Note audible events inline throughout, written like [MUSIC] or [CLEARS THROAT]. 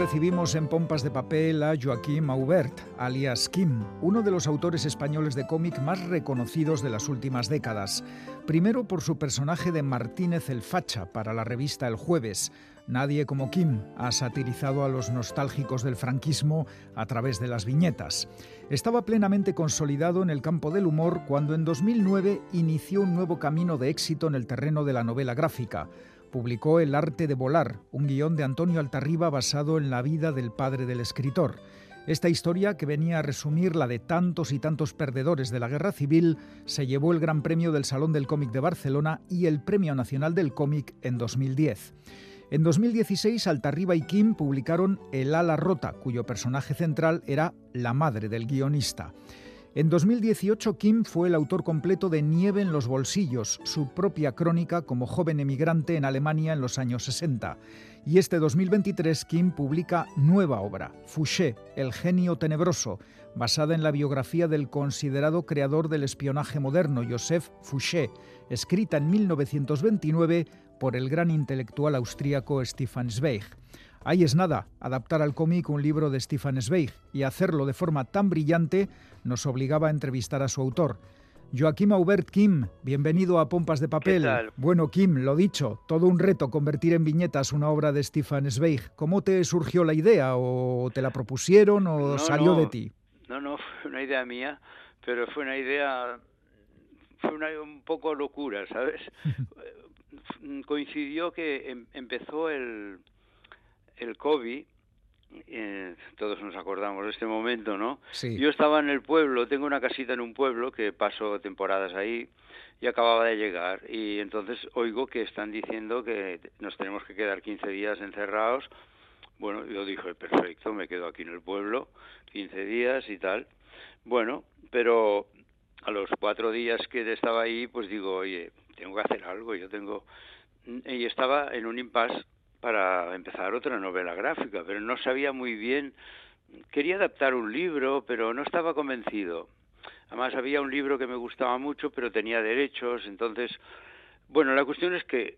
Recibimos en pompas de papel a Joaquim Aubert, alias Kim, uno de los autores españoles de cómic más reconocidos de las últimas décadas. Primero por su personaje de Martínez el Facha para la revista El Jueves. Nadie como Kim ha satirizado a los nostálgicos del franquismo a través de las viñetas. Estaba plenamente consolidado en el campo del humor cuando en 2009 inició un nuevo camino de éxito en el terreno de la novela gráfica publicó El arte de volar, un guion de Antonio Altarriba basado en la vida del padre del escritor. Esta historia, que venía a resumir la de tantos y tantos perdedores de la guerra civil, se llevó el Gran Premio del Salón del Cómic de Barcelona y el Premio Nacional del Cómic en 2010. En 2016, Altarriba y Kim publicaron El ala rota, cuyo personaje central era la madre del guionista. En 2018, Kim fue el autor completo de Nieve en los bolsillos, su propia crónica como joven emigrante en Alemania en los años 60. Y este 2023, Kim publica nueva obra, Fouché, El genio tenebroso, basada en la biografía del considerado creador del espionaje moderno, Joseph Fouché, escrita en 1929 por el gran intelectual austríaco Stefan Zweig. Ahí es nada, adaptar al cómic un libro de Stefan Zweig y hacerlo de forma tan brillante nos obligaba a entrevistar a su autor. Joaquim Aubert Kim, bienvenido a Pompas de Papel. Bueno, Kim, lo dicho, todo un reto convertir en viñetas una obra de Stefan Zweig. ¿Cómo te surgió la idea? ¿O te la propusieron o salió de ti? No, no, [LAUGHS] fue una idea mía, pero fue una idea, fue una, un poco locura, ¿sabes? [LAUGHS] Coincidió que em, empezó el, el COVID, eh, todos nos acordamos de este momento, ¿no? Yo estaba en el pueblo, tengo una casita en un pueblo que paso temporadas ahí y acababa de llegar y entonces oigo que están diciendo que nos tenemos que quedar 15 días encerrados. Bueno, yo dije, perfecto, me quedo aquí en el pueblo 15 días y tal. Bueno, pero a los cuatro días que estaba ahí, pues digo, oye, tengo que hacer algo, yo tengo... Y estaba en un impasse para empezar otra novela gráfica, pero no sabía muy bien. Quería adaptar un libro, pero no estaba convencido. Además había un libro que me gustaba mucho, pero tenía derechos, entonces, bueno, la cuestión es que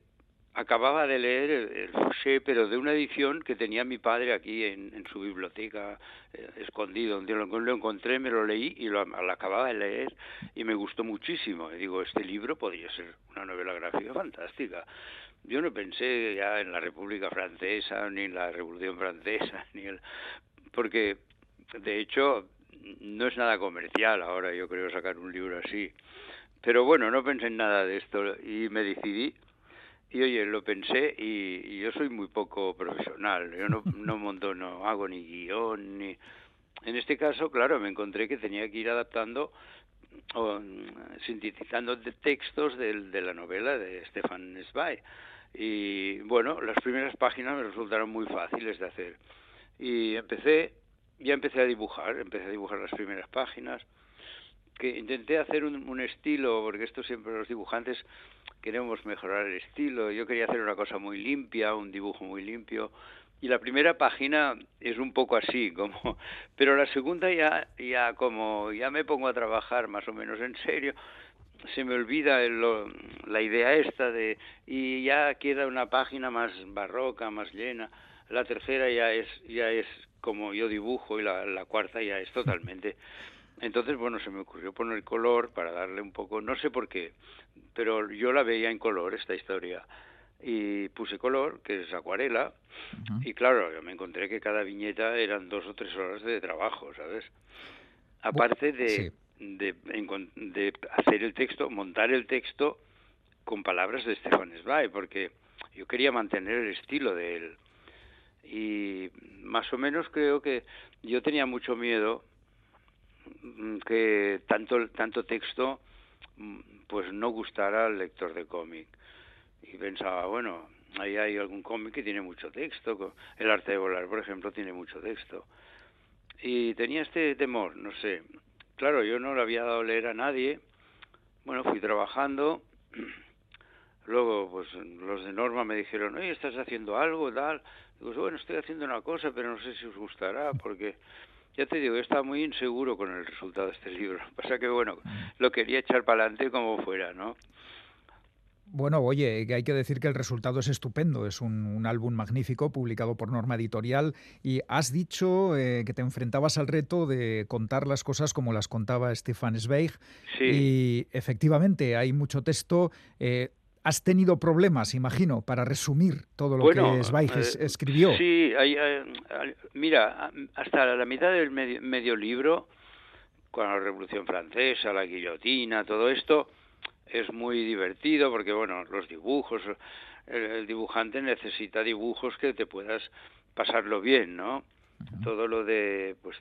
acababa de leer el, Fouché, pero de una edición que tenía mi padre aquí en, su biblioteca, eh, escondido. Un día lo, encontré, me lo leí y lo, acababa de leer y me gustó muchísimo. Y digo, este libro podría ser una novela gráfica fantástica. Yo no pensé ya en la República Francesa, ni en la Revolución Francesa, [LAUGHS] ni el... porque de hecho no es nada comercial ahora, yo creo, sacar un libro así. Pero bueno, no pensé en nada de esto y me decidí. Y oye, lo pensé y, yo soy muy poco profesional. Yo no, [LAUGHS] no monto, no hago ni guion, ni... En este caso, claro, me encontré que tenía que ir adaptando sintetizando textos de, de la novela de Stefan Zweig y bueno, las primeras páginas me resultaron muy fáciles de hacer. Y empecé, ya empecé a dibujar, empecé a dibujar las primeras páginas, que intenté hacer un, un estilo, porque esto siempre los dibujantes queremos mejorar el estilo. Yo quería hacer una cosa muy limpia, un dibujo muy limpio. Y la primera página es un poco así, como, [LAUGHS] pero la segunda ya, ya como ya me pongo a trabajar más o menos en serio, se me olvida la idea esta de y ya queda una página más barroca, más llena. La tercera ya es ya es como yo dibujo y la, la cuarta ya es totalmente. [LAUGHS] Entonces, bueno, se me ocurrió poner color para darle un poco, no sé por qué, pero yo la veía en color esta historia y puse color, que es acuarela, y claro, yo me encontré que cada viñeta eran dos o tres horas de trabajo, ¿sabes? Aparte de, de, de hacer el texto, montar el texto con palabras de Stefan Zweig, porque yo quería mantener el estilo de él. Y más o menos creo que yo tenía mucho miedo mm, que tanto, tanto texto mm, pues no gustara al lector de cómic. Y pensaba, bueno, ahí hay algún cómic que tiene mucho texto. El arte de volar, por ejemplo, tiene mucho texto. Y tenía este temor, no sé, claro, yo no le había dado leer a nadie. Bueno, fui trabajando. [CLEARS THROAT] Luego, pues los de Norma me dijeron, oye, ¿estás haciendo algo? Tal. Digo, bueno, estoy haciendo una cosa, pero no sé si os gustará, porque ya te digo, estaba muy inseguro con el resultado de este libro. [LAUGHS] Pasa que, bueno, lo quería echar para adelante como fuera, ¿no? Bueno, oye, hay que decir que el resultado es estupendo, es un, álbum magnífico publicado por Norma Editorial y has dicho eh, que te enfrentabas al reto de contar las cosas como las contaba Stefan Zweig sí. y efectivamente hay mucho texto. Eh, has tenido problemas, imagino, para resumir todo lo que Zweig eh, escribió. Sí, mira, hasta la mitad del medio libro, con la Revolución Francesa, la guillotina, todo esto es muy divertido porque, bueno, los dibujos, el, dibujante necesita dibujos que te puedas pasarlo bien, ¿no? Todo lo de, pues,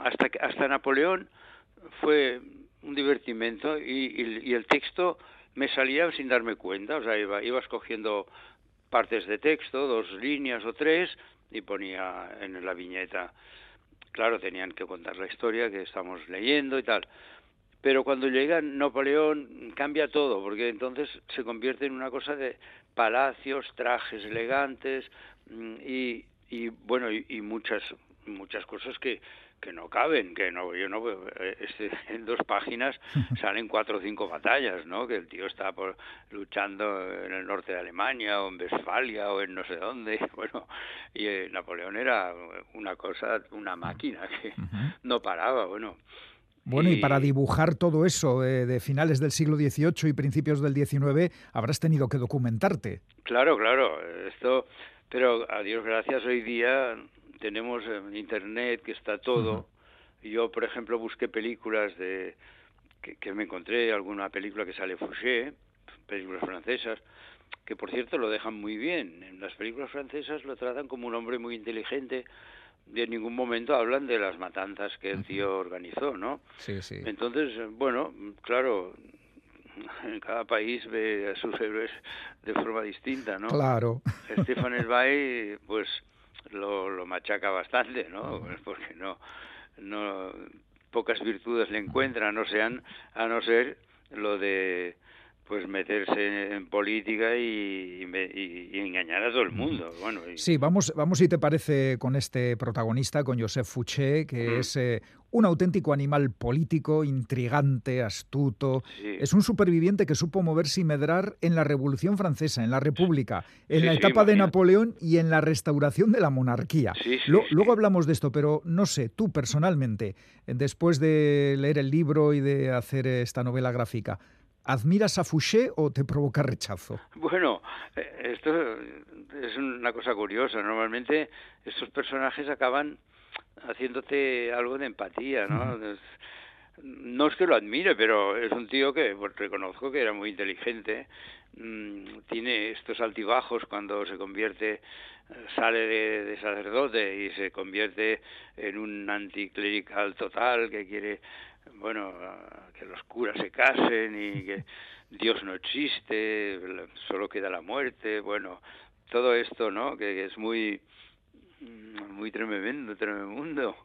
hasta, hasta Napoleón fue un divertimento y, y, el texto me salía sin darme cuenta, o sea, iba, iba escogiendo partes de texto, dos líneas o tres, y ponía en la viñeta, claro, tenían que contar la historia que estamos leyendo y tal pero cuando llega Napoleón cambia todo, porque entonces se convierte en una cosa de palacios, trajes elegantes mm, y, y bueno, y, muchas muchas cosas que, que no caben, que no, yo no eh, este, [LAUGHS] en dos páginas [LAUGHS] salen cuatro o cinco batallas, ¿no? Que el tío está por, luchando en el norte de Alemania o en Westfalia o en no sé dónde, [LAUGHS] bueno, y eh, Napoleón era una cosa, una máquina que no paraba, bueno, bueno, y, para dibujar todo eso de, finales del siglo XVIII y principios del XIX, habrás tenido que documentarte. Claro, claro. Esto, pero a Dios gracias, hoy día tenemos Internet que está todo. Yo, por ejemplo, busqué películas de que, me encontré, alguna película que sale Fouché, películas francesas, que por cierto lo dejan muy bien. En las películas francesas lo tratan como un hombre muy inteligente, en ningún momento hablan de las matanzas que el tío organizó, ¿no? Sí, sí. Entonces, bueno, claro, en cada país ve a sus héroes de forma distinta, ¿no? Claro. Stefan Zweig, [LAUGHS] pues, lo, lo machaca bastante, ¿no? Porque no, no, pocas virtudes le encuentran, no sean, a no ser lo de pues meterse en política y, engañar a todo el mundo. Bueno, Sí, vamos, vamos si te parece con este protagonista, con Joseph Fouché, que es eh, un auténtico animal político, intrigante, astuto. Es un superviviente que supo moverse y medrar en la Revolución Francesa, en la República, en la etapa de Napoleón y en la restauración de la monarquía. luego hablamos de esto, pero no sé, tú personalmente, después de leer el libro y de hacer esta novela gráfica, ¿Admiras a Fouché o te provoca rechazo? Bueno, eh, esto es una cosa curiosa. Normalmente estos personajes acaban haciéndote algo de empatía, ¿no? No es que lo admire, pero es un tío que pues, reconozco que era muy inteligente. Mm, tiene estos altibajos cuando se convierte, sale de, sacerdote y se convierte en un anticlerical total que quiere bueno, que los curas se casen y [LAUGHS] que Dios no existe, solo queda la muerte, bueno, todo esto, ¿no? Que es muy muy tremendo, tremendo.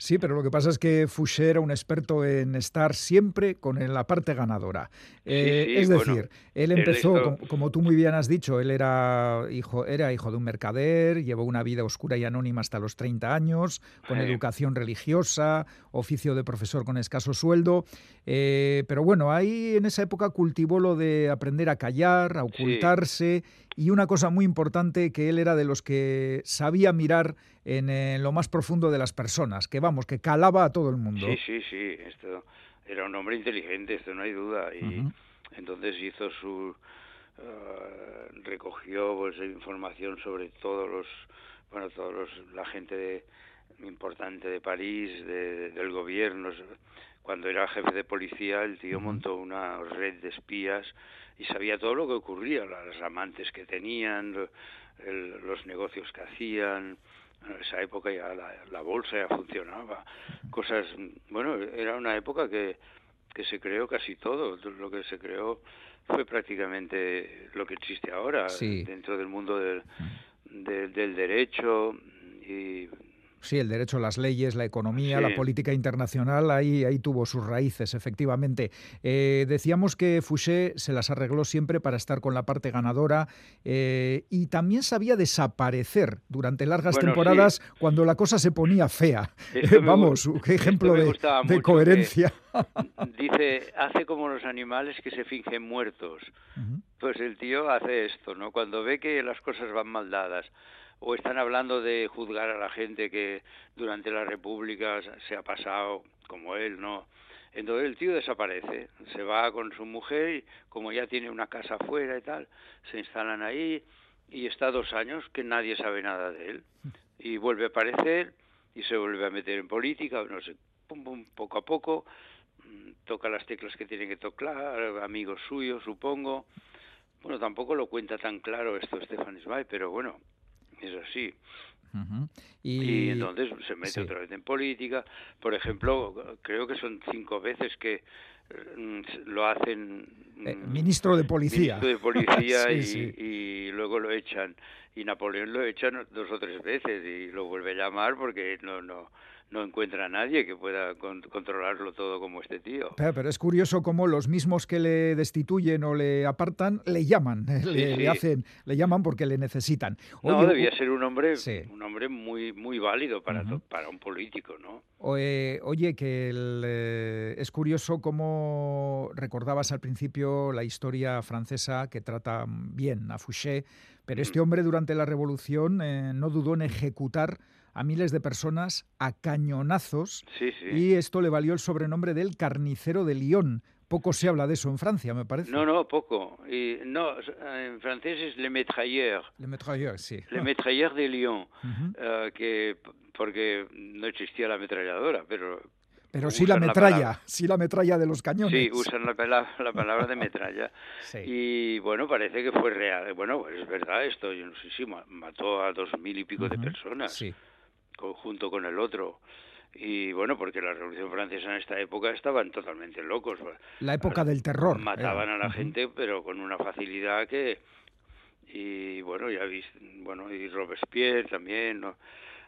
Sí, pero lo que pasa es que Fouché era un experto en estar siempre con la parte ganadora. Eh, es decir, él empezó, como, tú muy bien has dicho, él era hijo, era hijo de un mercader, llevó una vida oscura y anónima hasta los 30 años, con educación religiosa, oficio de profesor con escaso sueldo. Eh, pero bueno, ahí en esa época cultivó lo de aprender a callar, a ocultarse y una cosa muy importante que él era de los que sabía mirar en, lo más profundo de las personas, que vamos, que calaba a todo el mundo. Sí, sí, sí, esto era un hombre inteligente, esto no hay duda, y entonces hizo su... Uh, recogió pues, información sobre todos los, bueno, todos los, la gente de, importante de París, del gobierno. Cuando era jefe de policía, el tío montó una red de espías y sabía todo lo que ocurría, las amantes que tenían, los negocios que hacían. En esa época ya la, bolsa ya funcionaba. Cosas, bueno, era una época que, que se creó casi todo. Lo que se creó fue prácticamente lo que existe ahora dentro del mundo del, del derecho y Sí, el derecho a las leyes, la economía, la política internacional, ahí, ahí tuvo sus raíces, efectivamente. Eh, decíamos que Fouché se las arregló siempre para estar con la parte ganadora eh, y también sabía desaparecer durante largas temporadas cuando la cosa se ponía fea. [LAUGHS] [LAUGHS] Vamos, qué ejemplo de, coherencia. dice, hace como los animales que se fingen muertos. Pues el tío hace esto, ¿no? Cuando ve que las cosas van mal dadas, o están hablando de juzgar a la gente que durante la República se ha pasado, como él, ¿no? Entonces el tío desaparece, se va con su mujer y como ya tiene una casa afuera y tal, se instalan ahí y está dos años que nadie sabe nada de él. Y vuelve a aparecer y se vuelve a meter en política, no sé, pum, pum, poco a poco, toca las teclas que tiene que tocar, amigos suyos, supongo. Bueno, tampoco lo cuenta tan claro esto Stefan Zweig, pero bueno, es así. y... entonces se mete otra vez en política. Por ejemplo, creo que son cinco veces que mm, lo hacen eh, ministro de policía. ministro de policía [LAUGHS] y, luego lo echan. Y Napoleón lo echan dos o tres veces y lo vuelve a llamar porque no no no encuentra a nadie que pueda controlarlo todo como este tío. Pero, es curioso cómo los mismos que le destituyen o le apartan le llaman, [LAUGHS] le, hacen, le llaman porque le necesitan. no, debía ser un hombre, un hombre muy, muy válido para, para un político, ¿no? oye, que eh, es curioso cómo recordabas al principio la historia francesa que trata bien a Fouché, pero este hombre durante la Revolución eh, no dudó en ejecutar a miles de personas a cañonazos y esto le valió el sobrenombre del carnicero de Lyon. Poco se habla de eso en Francia, me parece. No, no, poco. Y, no, en francés es le métrailleur. Le métrailleur, sí. Le métrailleur de Lyon, eh, que porque no existía la ametralladora, pero pero sí la metralla, sí la metralla de los cañones. Sí, usan la, la, palabra de metralla. [LAUGHS] Y bueno, parece que fue real. Bueno, es verdad esto, yo no sé si mató a dos mil y pico de personas. Sí junto con el otro. Y bueno, porque la Revolución Francesa en esta época estaban totalmente locos. La época del terror. Mataban a la gente, pero con una facilidad que... Y bueno, ya viste, bueno, y Robespierre también, ¿no?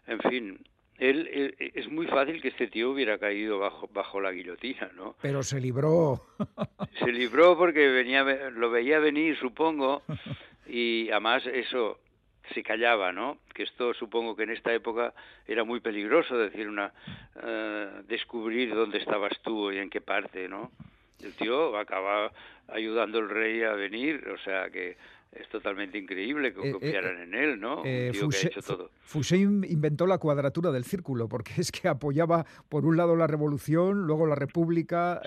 En fin, él, es muy fácil que este tío hubiera caído bajo bajo la guillotina, ¿no? Pero se libró. [LAUGHS] se libró porque venía lo veía venir, supongo, [LAUGHS] y además eso se callaba, ¿no? Que esto supongo que en esta época era muy peligroso decir una uh, descubrir dónde estabas tú y en qué parte, ¿no? El tío acaba ayudando al rey a venir, o sea que es totalmente increíble que eh, eh, confiaran en él, ¿no? Eh, Fouché, inventó la cuadratura del círculo, porque [LAUGHS] es que apoyaba por un lado la revolución, luego la república,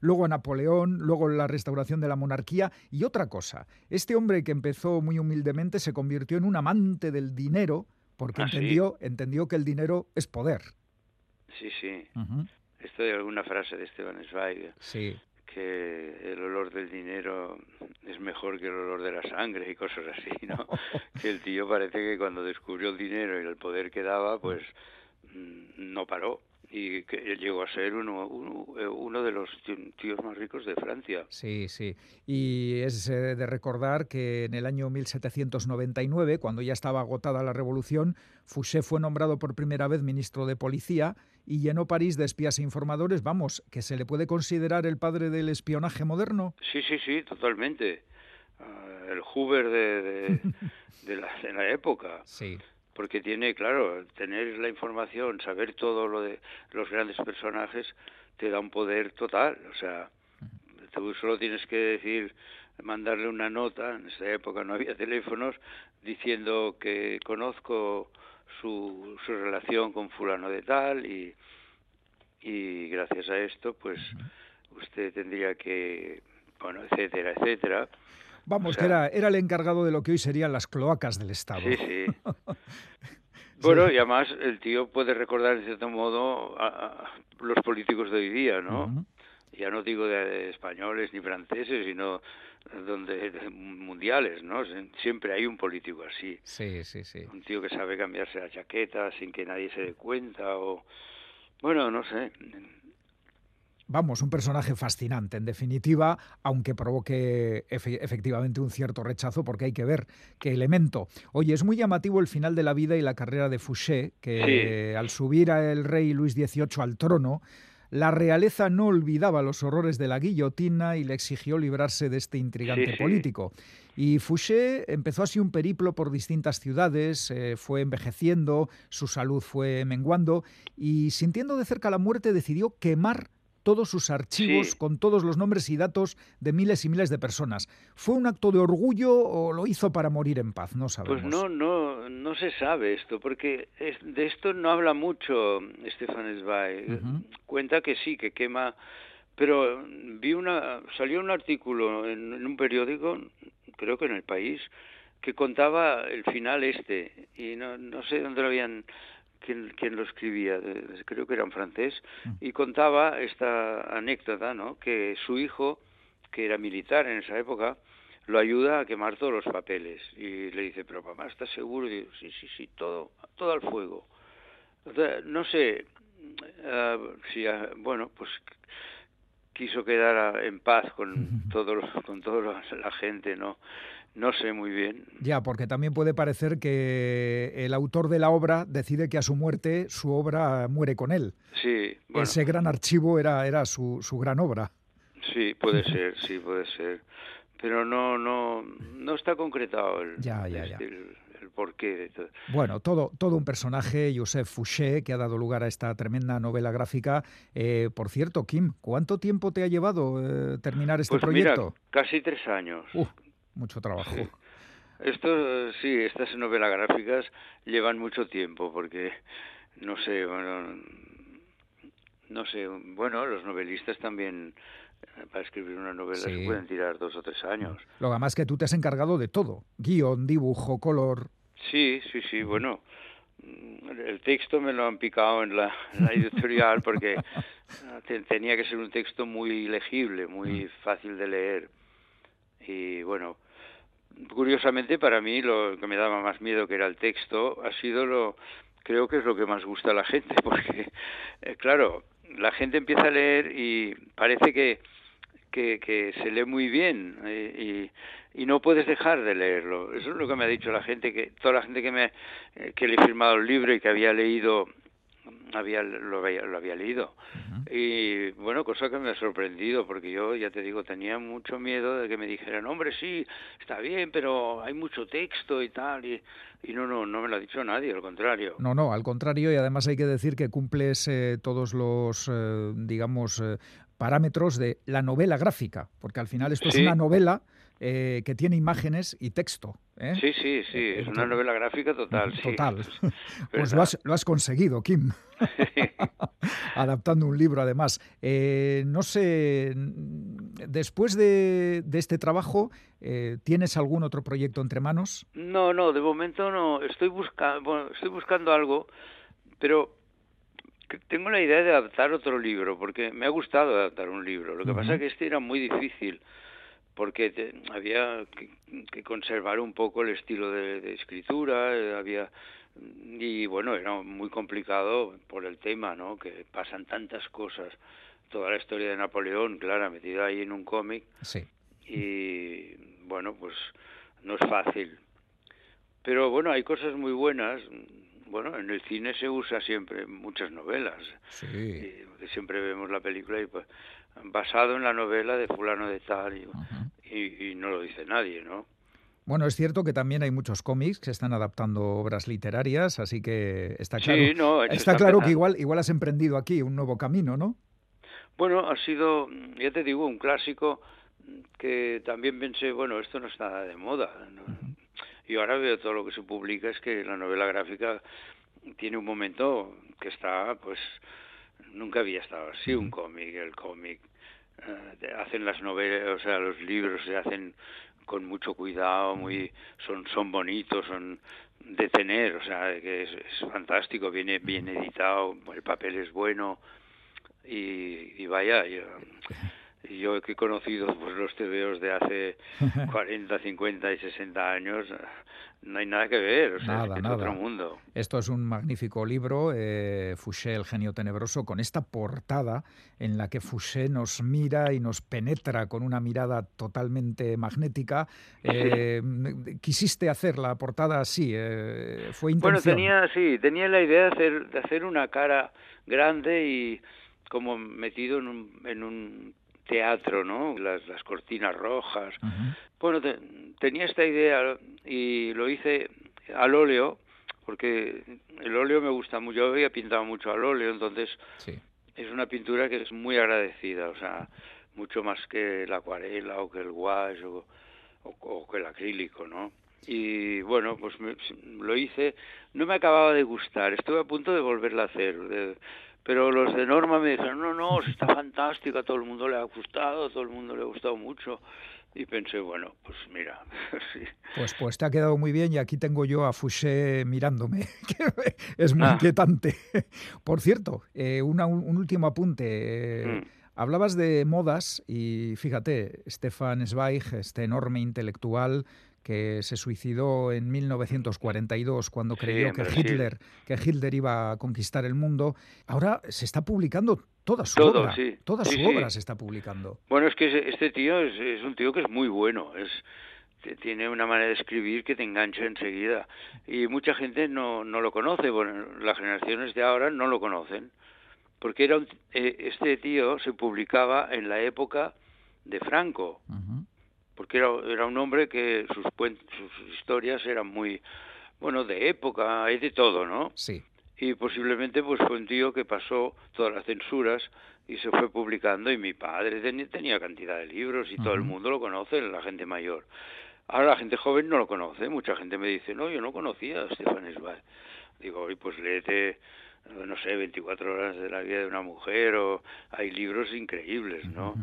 luego a Napoleón, luego la restauración de la monarquía y otra cosa. Este hombre que empezó muy humildemente se convirtió en un amante del dinero porque ah, entendió, entendió que el dinero es poder. Sí, sí. Esto es alguna frase de Esteban Zweig. Sí que el olor del dinero es mejor que el olor de la sangre y cosas así, ¿no? [LAUGHS] que el tío parece que cuando descubrió el dinero y el poder que daba, pues mm, no paró y que llegó a ser uno, uno, de los tíos más ricos de Francia. Sí, sí. Y es eh, de recordar que en el año 1799, cuando ya estaba agotada la revolución, Fouché fue nombrado por primera vez ministro de Policía y llenó París de espías e informadores. Vamos, que se le puede considerar el padre del espionaje moderno. Sí, sí, sí, totalmente. Ah, el Hoover de, de, [LAUGHS] la, de, la, época. Sí. Porque tiene, claro, tener la información, saber todo lo de los grandes personajes, te da un poder total. O sea, tú solo tienes que decir, mandarle una nota, en esa época no había teléfonos, diciendo que conozco su, su relación con fulano de tal y, y gracias a esto pues usted tendría que, bueno, etcétera, etcétera. Vamos, que era, era el encargado de lo que hoy serían las cloacas del Estado. Sí, sí. [LAUGHS] bueno, y además el tío puede recordar, de cierto modo, a, los políticos de hoy día, ¿no? Ya no digo de españoles ni franceses, sino donde mundiales, ¿no? Siempre hay un político así. Sí, sí, sí. Un tío que sabe cambiarse la chaqueta sin que nadie se dé cuenta o bueno, no sé. Vamos, un personaje fascinante, en definitiva, aunque provoque efectivamente un cierto rechazo, porque hay que ver qué elemento. Oye, es muy llamativo el final de la vida y la carrera de Fouché, que al subir a el rey Luis XVIII al trono, la realeza no olvidaba los horrores de la guillotina y le exigió librarse de este intrigante político. Y Fouché empezó así un periplo por distintas ciudades, eh, fue envejeciendo, su salud fue menguando y sintiendo de cerca la muerte decidió quemar todos sus archivos con todos los nombres y datos de miles y miles de personas. ¿Fue un acto de orgullo o lo hizo para morir en paz? No sabemos. Pues no, no, no se sabe esto, porque de esto no habla mucho Stefan Zweig. Cuenta que sí, que quema pero vi una salió un artículo en, un periódico creo que en el país que contaba el final este y no, no sé dónde lo habían quién, quién lo escribía creo que era en francés mm. y contaba esta anécdota no que su hijo que era militar en esa época lo ayuda a quemar todos los papeles y le dice pero papá estás seguro y sí sí sí todo todo al fuego no sé uh, si uh, bueno pues quiso quedar en paz con [LAUGHS] todo con toda la gente, ¿no? No sé muy bien. Ya, porque también puede parecer que el autor de la obra decide que a su muerte su obra muere con él. Sí. Ese gran archivo era, era su, su gran obra. Sí, puede [LAUGHS] ser, sí, puede ser. Pero no, no, no está concretado el, ya, ya, ya porqué todo. Bueno, todo, todo un personaje, Joseph Fouché, que ha dado lugar a esta tremenda novela gráfica. Eh, por cierto, Kim, ¿cuánto tiempo te ha llevado eh, terminar este pues proyecto? casi tres años. mucho trabajo. Esto, sí, estas novelas gráficas llevan mucho tiempo porque, no sé, bueno, no sé, bueno, los novelistas también para escribir una novela se pueden tirar dos o tres años. Lo que más que tú te has encargado de todo, guion, dibujo, color. Sí, sí, sí, bueno, mm, el texto me lo han picado en la, editorial porque [LAUGHS] tenía que ser un texto muy legible, muy mm. fácil de leer. Y bueno, curiosamente para mí lo que me daba más miedo que era el texto ha sido lo creo que es lo que más gusta a la gente [LAUGHS] porque eh, claro la gente empieza a leer y parece que que, se lee muy bien eh, y, y, no puedes dejar de leerlo. Eso es lo que me ha dicho la gente, que toda la gente que me eh, que le he firmado el libro y que había leído había lo había, lo había leído. Y bueno cosa que me ha sorprendido porque yo ya te digo tenía mucho miedo de que me dijeran hombre sí está bien pero hay mucho texto y tal y, y no no no me lo ha dicho nadie al contrario. No no al contrario y además hay que decir que cumples eh, todos los digamos parámetros de la novela gráfica, porque al final esto es una novela eh, que tiene imágenes y texto. ¿eh? Sí, sí, sí, eh, es una novela gráfica total. Total. [LAUGHS] [LAUGHS] pues lo has, lo has, conseguido, Kim. [LAUGHS] Adaptando un libro, además. no sé, después de, de este trabajo, ¿tienes algún otro proyecto entre manos? No, no, de momento no. Estoy, buscando bueno, estoy buscando algo, pero tengo la idea de adaptar otro libro, porque me ha gustado adaptar un libro. Lo que pasa es que este era muy difícil, porque había que, conservar un poco el estilo de, escritura, eh, había y bueno, era muy complicado por el tema, ¿no? Que pasan tantas cosas. Toda la historia de Napoleón, claro, metida ahí en un cómic. Sí. Y bueno, pues no es fácil. Pero bueno, hay cosas muy buenas bueno, en el cine se usa siempre muchas novelas. Sí. siempre vemos la película y pues basado en la novela de fulano de tal y, no lo dice nadie, ¿no? Bueno, es cierto que también hay muchos cómics que están adaptando obras literarias, así que está claro, sí, no, está claro que igual, igual has emprendido aquí un nuevo camino, ¿no? Bueno, ha sido, ya te digo, un clásico que también pensé, bueno, esto no está de moda. ¿no? Y ahora veo todo lo que se publica es que la novela gráfica tiene un momento que está, pues, nunca había estado así, un cómic, el cómic. Eh, hacen las novelas, o sea, los libros se hacen con mucho cuidado, muy son son bonitos, son de tener, o sea, que es, fantástico, viene bien editado, el papel es bueno y, y vaya, yo, y [LAUGHS] yo que he conocido pues, los TVOs de hace [LAUGHS] 40, 50 y 60 años, no hay nada que ver, o sea, es, otro mundo. Esto es un magnífico libro, eh, Fouché, el genio tenebroso, con esta portada en la que Fouché nos mira y nos penetra con una mirada totalmente magnética. [LAUGHS] Eh, ¿Quisiste hacer la portada así? Eh, ¿Fue intención? Bueno, tenía, sí, tenía la idea de hacer, de hacer una cara grande y como metido en un, en un teatro, ¿no? Las, las cortinas rojas. Bueno, tenía esta idea y lo hice al óleo, porque el óleo me gusta mucho. Yo había pintado mucho al óleo, entonces es una pintura que es muy agradecida, o sea, mucho más que la acuarela o que el gouache o, que el acrílico, ¿no? Y bueno, pues lo hice, no me acababa de gustar, estuve a punto de volverla a hacer, pero los de Norma me dijeron, no, no, está fantástica, todo el mundo le ha gustado, todo el mundo le ha gustado mucho. Y pensé, bueno, pues mira. [LAUGHS] Pues, pues te ha quedado muy bien y aquí tengo yo a Fouché mirándome, [LAUGHS] que es muy ah. inquietante. Por cierto, eh, un último apunte. Mm. Hablabas de modas y fíjate, Stefan Zweig, este enorme intelectual que se suicidó en 1942 cuando creyó que Hitler, que Hitler iba a conquistar el mundo. Ahora se está publicando toda su obra, toda su obra se está publicando. Bueno, es que este tío es, un tío que es muy bueno, es tiene una manera de escribir que te engancha enseguida y mucha gente no, no lo conoce, bueno, las generaciones de ahora no lo conocen, porque era eh, este tío se publicaba en la época de Franco porque era, era un hombre que sus, sus historias eran muy, bueno, de época, hay de todo, ¿no? Sí. Y posiblemente pues fue un tío que pasó todas las censuras y se fue publicando y mi padre tenía, cantidad de libros y todo el mundo lo conoce, la gente mayor. Ahora la gente joven no lo conoce, mucha gente me dice, no, yo no conocía a Stefan Zweig. Digo, oye, pues léete, no sé, 24 horas de la vida de una mujer o hay libros increíbles, ¿no?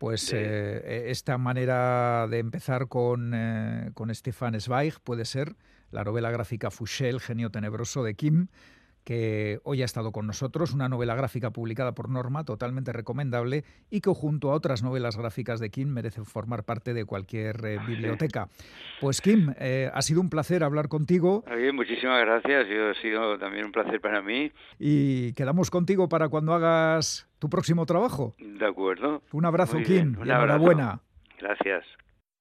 Pues eh, e, esta manera de empezar con, eh, con Stefan Zweig puede ser la novela gráfica Fouché, el genio tenebroso de Kim, que hoy ha estado con nosotros, una novela gráfica publicada por Norma, totalmente recomendable y que junto a otras novelas gráficas de Kim merece formar parte de cualquier eh, [LAUGHS] biblioteca. Pues Kim, eh, ha sido un placer hablar contigo. Bien, muchísimas gracias, ha sido también un placer para mí. Y quedamos contigo para cuando hagas tu próximo trabajo. De acuerdo. Un abrazo, Kim, y enhorabuena. Gracias.